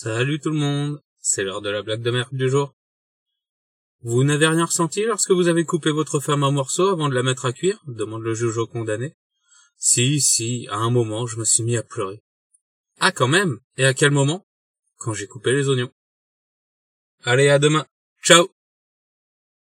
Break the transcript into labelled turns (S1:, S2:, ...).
S1: Salut tout le monde, c'est l'heure de la blague de merde du jour. Vous n'avez rien ressenti lorsque vous avez coupé votre femme en morceaux avant de la mettre à cuire? demande le juge au condamné. Si, si, à un moment, je me suis mis à pleurer. Ah, quand même? Et à quel moment? Quand j'ai coupé les oignons. Allez, à demain. Ciao